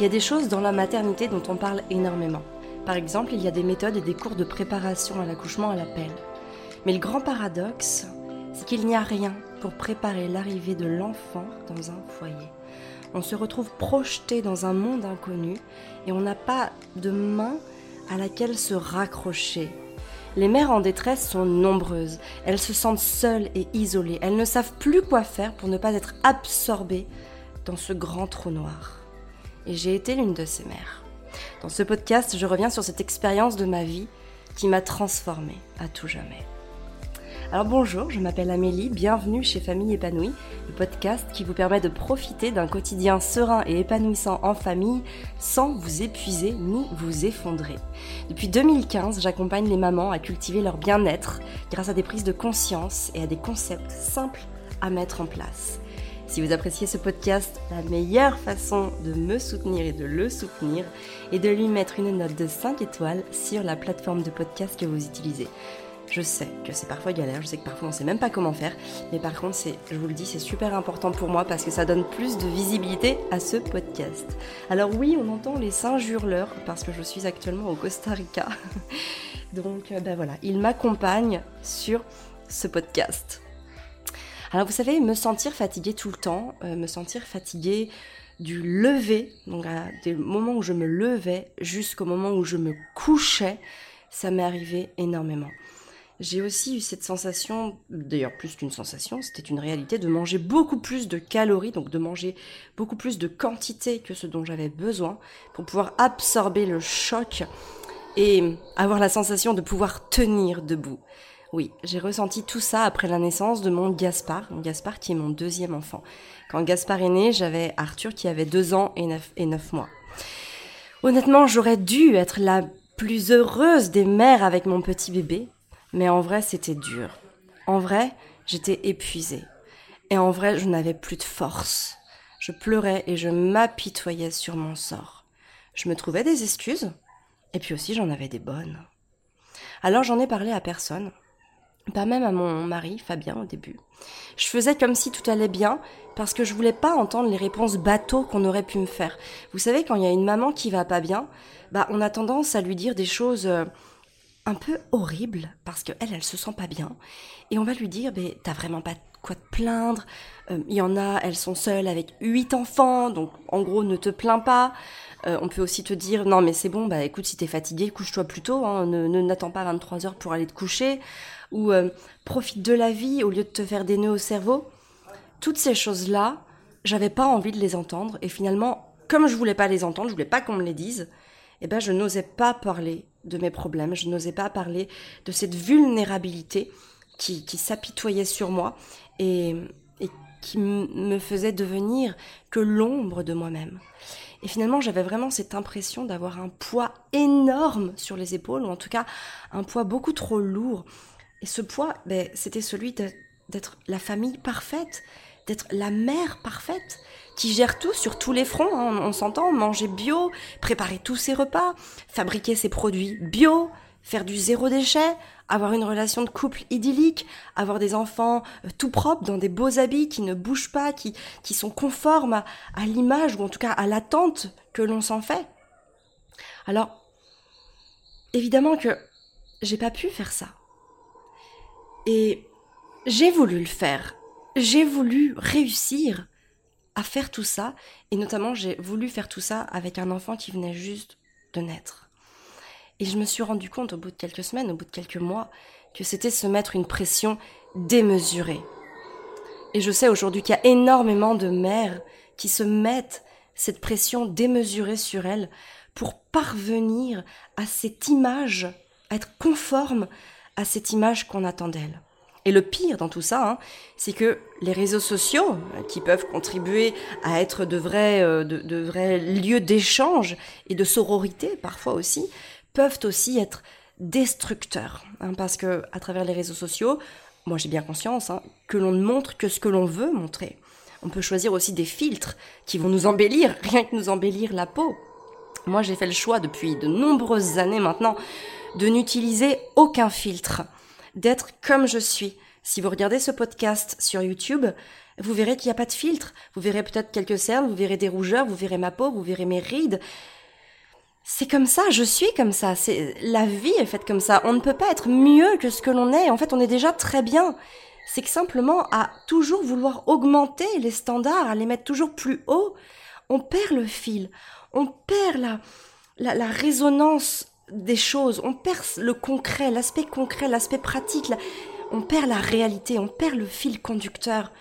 Il y a des choses dans la maternité dont on parle énormément. Par exemple, il y a des méthodes et des cours de préparation à l'accouchement à l'appel. Mais le grand paradoxe, c'est qu'il n'y a rien pour préparer l'arrivée de l'enfant dans un foyer. On se retrouve projeté dans un monde inconnu et on n'a pas de main à laquelle se raccrocher. Les mères en détresse sont nombreuses. Elles se sentent seules et isolées. Elles ne savent plus quoi faire pour ne pas être absorbées dans ce grand trou noir et j'ai été l'une de ces mères. Dans ce podcast, je reviens sur cette expérience de ma vie qui m'a transformée à tout jamais. Alors bonjour, je m'appelle Amélie, bienvenue chez Famille épanouie, le podcast qui vous permet de profiter d'un quotidien serein et épanouissant en famille sans vous épuiser ni vous effondrer. Depuis 2015, j'accompagne les mamans à cultiver leur bien-être grâce à des prises de conscience et à des concepts simples à mettre en place. Si vous appréciez ce podcast, la meilleure façon de me soutenir et de le soutenir est de lui mettre une note de 5 étoiles sur la plateforme de podcast que vous utilisez. Je sais que c'est parfois galère, je sais que parfois on sait même pas comment faire, mais par contre, je vous le dis, c'est super important pour moi parce que ça donne plus de visibilité à ce podcast. Alors oui, on entend les singes hurleurs parce que je suis actuellement au Costa Rica. Donc ben voilà, ils m'accompagnent sur ce podcast. Alors vous savez, me sentir fatiguée tout le temps, euh, me sentir fatiguée du lever, donc à des moments où je me levais jusqu'au moment où je me couchais, ça m'est arrivé énormément. J'ai aussi eu cette sensation, d'ailleurs plus qu'une sensation, c'était une réalité de manger beaucoup plus de calories, donc de manger beaucoup plus de quantité que ce dont j'avais besoin pour pouvoir absorber le choc et avoir la sensation de pouvoir tenir debout. Oui, j'ai ressenti tout ça après la naissance de mon Gaspard, Gaspard qui est mon deuxième enfant. Quand Gaspard est né, j'avais Arthur qui avait deux ans et neuf, et neuf mois. Honnêtement, j'aurais dû être la plus heureuse des mères avec mon petit bébé, mais en vrai, c'était dur. En vrai, j'étais épuisée. Et en vrai, je n'avais plus de force. Je pleurais et je m'apitoyais sur mon sort. Je me trouvais des excuses, et puis aussi j'en avais des bonnes. Alors j'en ai parlé à personne, pas même à mon mari, Fabien, au début. Je faisais comme si tout allait bien, parce que je voulais pas entendre les réponses bateaux qu'on aurait pu me faire. Vous savez, quand il y a une maman qui va pas bien, bah, on a tendance à lui dire des choses euh, un peu horribles, parce qu'elle, elle se sent pas bien. Et on va lui dire, t'as vraiment pas quoi te plaindre. Euh, il y en a, elles sont seules avec huit enfants, donc en gros, ne te plains pas. Euh, on peut aussi te dire, non mais c'est bon, bah écoute, si t'es fatigué, couche-toi plus tôt, hein, ne n'attends pas 23 heures pour aller te coucher ou euh, profite de la vie au lieu de te faire des nœuds au cerveau. Toutes ces choses-là, j'avais pas envie de les entendre et finalement, comme je voulais pas les entendre, je voulais pas qu'on me les dise, eh ben je n'osais pas parler de mes problèmes, je n'osais pas parler de cette vulnérabilité qui, qui s'apitoyait sur moi et, et qui me faisait devenir que l'ombre de moi-même. Et finalement, j'avais vraiment cette impression d'avoir un poids énorme sur les épaules, ou en tout cas un poids beaucoup trop lourd, et ce poids, ben, c'était celui d'être la famille parfaite, d'être la mère parfaite, qui gère tout sur tous les fronts, hein, on, s'entend, manger bio, préparer tous ses repas, fabriquer ses produits bio, faire du zéro déchet, avoir une relation de couple idyllique, avoir des enfants euh, tout propres dans des beaux habits qui ne bougent pas, qui, qui sont conformes à, à l'image ou en tout cas à l'attente que l'on s'en fait. Alors, évidemment que j'ai pas pu faire ça. Et j'ai voulu le faire. J'ai voulu réussir à faire tout ça. Et notamment, j'ai voulu faire tout ça avec un enfant qui venait juste de naître. Et je me suis rendu compte au bout de quelques semaines, au bout de quelques mois, que c'était se mettre une pression démesurée. Et je sais aujourd'hui qu'il y a énormément de mères qui se mettent cette pression démesurée sur elles pour parvenir à cette image, à être conforme à cette image qu'on attend d'elle. Et le pire dans tout ça, hein, c'est que les réseaux sociaux, qui peuvent contribuer à être de vrais, euh, de, vrais lieux d'échange et de sororité parfois aussi, peuvent aussi être destructeurs. Hein, parce que à travers les réseaux sociaux, moi j'ai bien conscience hein, que l'on ne montre que ce que l'on veut montrer. On peut choisir aussi des filtres qui vont nous embellir, rien que nous embellir la peau. Moi j'ai fait le choix depuis de nombreuses années maintenant de n'utiliser aucun filtre, d'être comme je suis, Si vous regardez ce podcast sur YouTube, vous verrez qu'il n'y a pas de filtre. Vous verrez peut-être quelques cernes, vous verrez des rougeurs, vous verrez ma peau, vous verrez mes rides. C'est comme ça, je suis comme ça. C'est la vie est faite comme ça. On ne peut pas être mieux que ce que l'on est. En fait, on est déjà très bien. C'est que simplement à toujours vouloir augmenter les standards, à les mettre toujours plus haut, on perd le fil. On perd la, la, la résonance des choses, on perd le concret, l'aspect concret, l'aspect pratique, on perd la réalité, on perd le fil conducteur.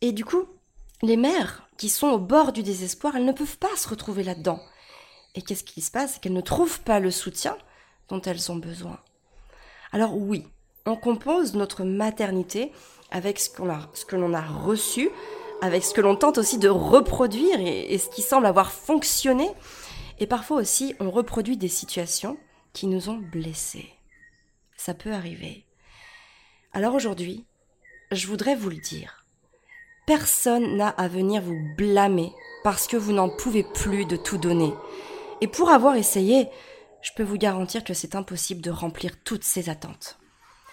Et du coup, les mères qui sont au bord du désespoir, elles ne peuvent pas se retrouver là-dedans. Et qu'est-ce qui se passe? C'est qu'elles ne trouvent pas le soutien dont elles ont besoin. Alors oui, on compose notre maternité avec ce, que l'on a reçu, avec ce que l'on tente aussi de reproduire et ce qui semble avoir fonctionné. Et parfois aussi, on reproduit des situations qui nous ont blessés. Ça peut arriver. Alors aujourd'hui, je voudrais vous le dire. Personne n'a à venir vous blâmer parce que vous n'en pouvez plus de tout donner. Et pour avoir essayé, je peux vous garantir que c'est impossible de remplir toutes ces attentes.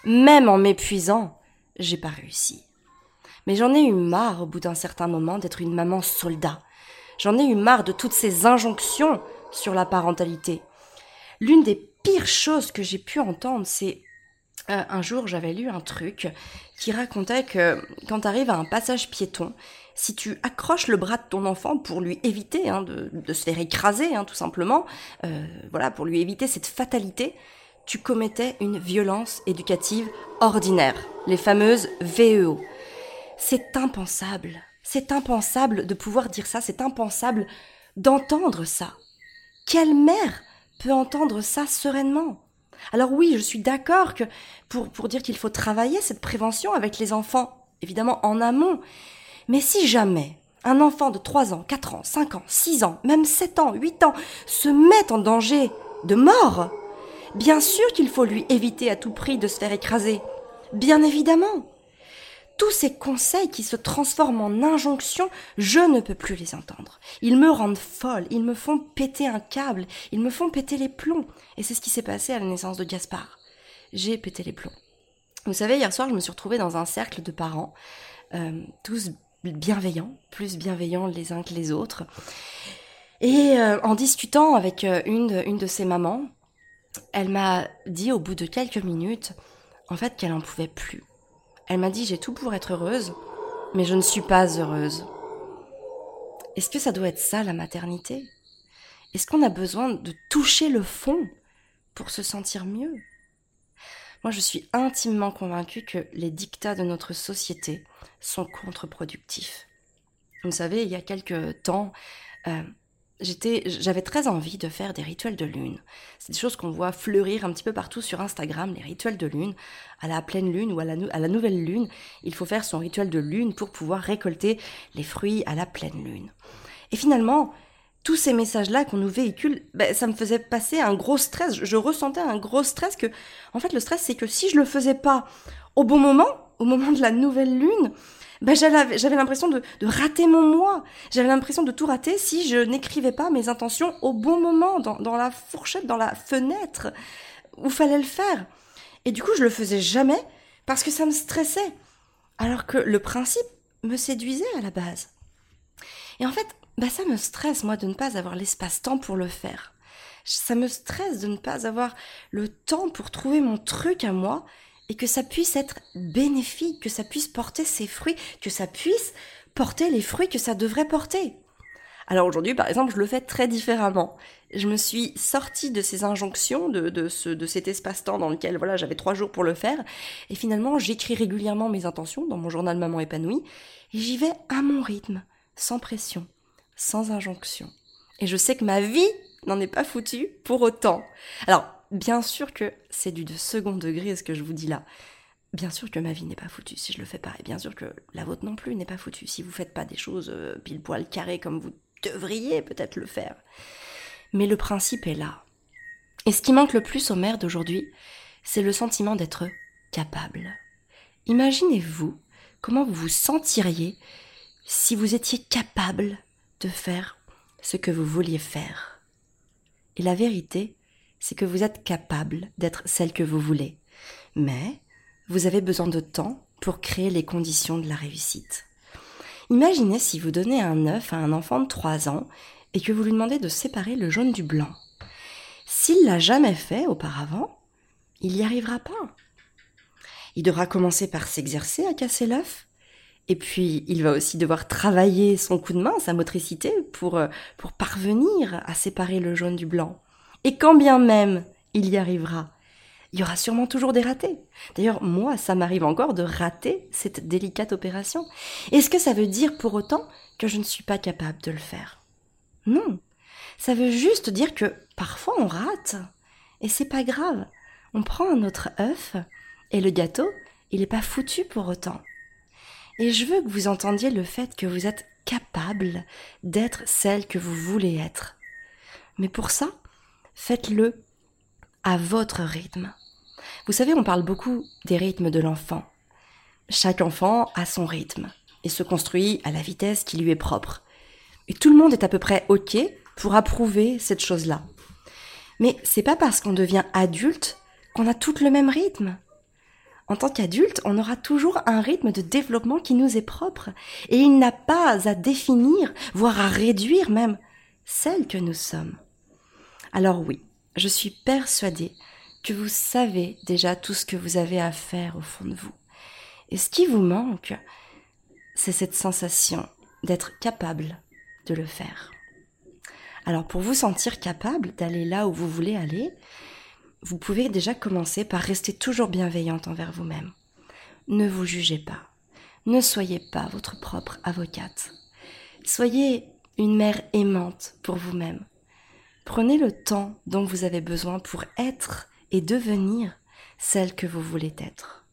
Même en m'épuisant, j'ai pas réussi. Mais j'en ai eu marre au bout d'un certain moment d'être une maman soldat, J'en ai eu marre de toutes ces injonctions sur la parentalité. L'une des pires choses que j'ai pu entendre, c'est euh, un jour j'avais lu un truc qui racontait que quand tu arrives à un passage piéton, si tu accroches le bras de ton enfant pour lui éviter hein, de, se faire écraser, hein, tout simplement, euh, voilà, pour lui éviter cette fatalité, tu commettais une violence éducative ordinaire, les fameuses VEO. C'est impensable. C'est impensable de pouvoir dire ça, c'est impensable d'entendre ça. Quelle mère peut entendre ça sereinement? Alors oui, je suis d'accord que pour, pour dire qu'il faut travailler cette prévention avec les enfants, évidemment en amont, mais si jamais un enfant de 3 ans, 4 ans, 5 ans, 6 ans, même 7 ans, 8 ans se met en danger de mort, bien sûr qu'il faut lui éviter à tout prix de se faire écraser. Bien évidemment tous ces conseils qui se transforment en injonctions, je ne peux plus les entendre. Ils me rendent folle, ils me font péter un câble, ils me font péter les plombs. Et c'est ce qui s'est passé à la naissance de Gaspard. J'ai pété les plombs. Vous savez, hier soir, je me suis retrouvée dans un cercle de parents, euh, tous bienveillants, plus bienveillants les uns que les autres. Et euh, en discutant avec euh, une, de, une de ces mamans, elle m'a dit au bout de quelques minutes, en fait, qu'elle n'en pouvait plus elle m'a dit j'ai tout pour être heureuse, mais je ne suis pas heureuse. Est-ce que ça doit être ça la maternité? Est-ce qu'on a besoin de toucher le fond pour se sentir mieux? Moi je suis intimement convaincue que les dictats de notre société sont contre-productifs. Vous savez, il y a quelque temps, euh, j'étais, j'avais très envie de faire des rituels de lune. C'est des choses qu'on voit fleurir un petit peu partout sur Instagram, les rituels de lune. À la pleine lune ou à la, nouvelle lune, il faut faire son rituel de lune pour pouvoir récolter les fruits à la pleine lune. Et finalement, tous ces messages-là qu'on nous véhicule, ben, ça me faisait passer un gros stress. Je, je ressentais un gros stress que, en fait, le stress, c'est que si je le faisais pas au bon moment, au moment de la nouvelle lune, ben j'avais l'impression de, rater mon moi. J'avais l'impression de tout rater si je n'écrivais pas mes intentions au bon moment, dans, dans la fourchette, dans la fenêtre où fallait le faire. Et du coup, je le faisais jamais parce que ça me stressait. Alors que le principe me séduisait à la base. Et en fait, bah ça me stresse, moi, de ne pas avoir l'espace-temps pour le faire. Ça me stresse de ne pas avoir le temps pour trouver mon truc à moi et que ça puisse être bénéfique, que ça puisse porter ses fruits, que ça puisse porter les fruits que ça devrait porter. Alors aujourd'hui, par exemple, je le fais très différemment. Je me suis sortie de ces injonctions, de, de, ce, de cet espace-temps dans lequel voilà, j'avais trois jours pour le faire, et finalement, j'écris régulièrement mes intentions dans mon journal Maman épanouie, et j'y vais à mon rythme, sans pression, sans injonction. Et je sais que ma vie n'en est pas foutue pour autant. Alors, Bien sûr que c'est du second degré ce que je vous dis là. Bien sûr que ma vie n'est pas foutue si je le fais pas, et bien sûr que la vôtre non plus n'est pas foutue si vous faites pas des choses euh, pile poil carré comme vous devriez peut-être le faire. Mais le principe est là. Et ce qui manque le plus aux mères d'aujourd'hui, c'est le sentiment d'être capable. Imaginez-vous comment vous vous sentiriez si vous étiez capable de faire ce que vous vouliez faire. Et la vérité, c'est que vous êtes capable d'être celle que vous voulez. Mais vous avez besoin de temps pour créer les conditions de la réussite. Imaginez si vous donnez un œuf à un enfant de 3 ans et que vous lui demandez de séparer le jaune du blanc. S'il l'a jamais fait auparavant, il n'y arrivera pas. Il devra commencer par s'exercer à casser l'œuf, et puis il va aussi devoir travailler son coup de main, sa motricité, pour, euh, pour parvenir à séparer le jaune du blanc. Et quand bien même il y arrivera, il y aura sûrement toujours des ratés. D'ailleurs, moi, ça m'arrive encore de rater cette délicate opération. Est-ce que ça veut dire pour autant que je ne suis pas capable de le faire? Non. Ça veut juste dire que parfois on rate. Et c'est pas grave. On prend un autre œuf et le gâteau, il n'est pas foutu pour autant. Et je veux que vous entendiez le fait que vous êtes capable d'être celle que vous voulez être. Mais pour ça, faites-le à votre rythme. Vous savez, on parle beaucoup des rythmes de l'enfant. Chaque enfant a son rythme et se construit à la vitesse qui lui est propre. Et tout le monde est à peu près OK pour approuver cette chose-là. Mais c'est pas parce qu'on devient adulte qu'on a tout le même rythme. En tant qu'adulte, on aura toujours un rythme de développement qui nous est propre, et il n'a pas à définir, voire à réduire même, celle que nous sommes. Alors oui, je suis persuadée que vous savez déjà tout ce que vous avez à faire au fond de vous. Et ce qui vous manque, c'est cette sensation d'être capable de le faire. Alors pour vous sentir capable d'aller là où vous voulez aller, vous pouvez déjà commencer par rester toujours bienveillante envers vous-même. Ne vous jugez pas. Ne soyez pas votre propre avocate. Soyez une mère aimante pour vous-même. Prenez le temps dont vous avez besoin pour être et devenir celle que vous voulez être.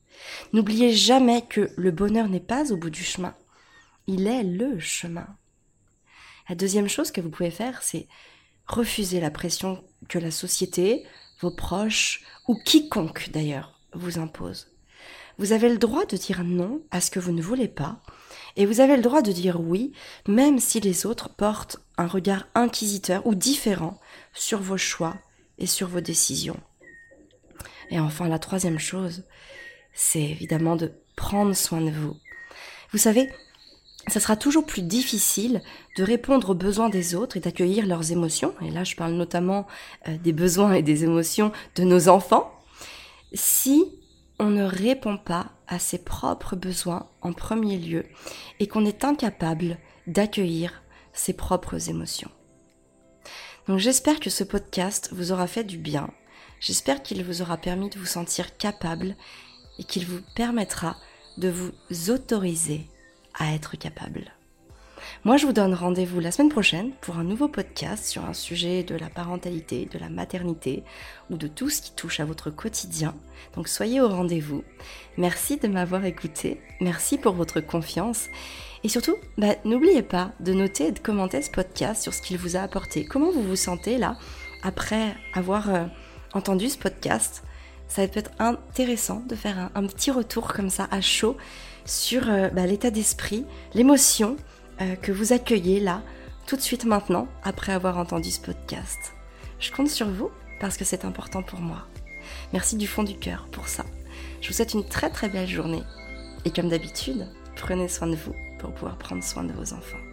N'oubliez jamais que le bonheur n'est pas au bout du chemin, il est le chemin. La deuxième chose que vous pouvez faire, c'est refuser la pression que la société, vos proches ou quiconque d'ailleurs vous impose. Vous avez le droit de dire non à ce que vous ne voulez pas, et vous avez le droit de dire oui, même si les autres portent un regard inquisiteur ou différent sur vos choix et sur vos décisions. Et enfin, la troisième chose, c'est évidemment de prendre soin de vous. Vous savez, ça sera toujours plus difficile de répondre aux besoins des autres et d'accueillir leurs émotions, et là je parle notamment euh, des besoins et des émotions de nos enfants, si on ne répond pas à ses propres besoins en premier lieu et qu'on est incapable d'accueillir ses propres émotions. Donc j'espère que ce podcast vous aura fait du bien, j'espère qu'il vous aura permis de vous sentir capable et qu'il vous permettra de vous autoriser à être capable. Moi, je vous donne rendez-vous la semaine prochaine pour un nouveau podcast sur un sujet de la parentalité, de la maternité ou de tout ce qui touche à votre quotidien. Donc soyez au rendez-vous. Merci de m'avoir écouté. Merci pour votre confiance. Et surtout, bah, n'oubliez pas de noter et de commenter ce podcast sur ce qu'il vous a apporté. Comment vous vous sentez là après avoir euh, entendu ce podcast? Ça va être intéressant de faire un petit retour comme ça à chaud sur euh, bah, l'état d'esprit, l'émotion euh, que vous accueillez là, tout de suite maintenant, après avoir entendu ce podcast. Je compte sur vous parce que c'est important pour moi. Merci du fond du cœur pour ça. Je vous souhaite une très très belle journée. Et comme d'habitude, prenez soin de vous pour pouvoir prendre soin de vos enfants.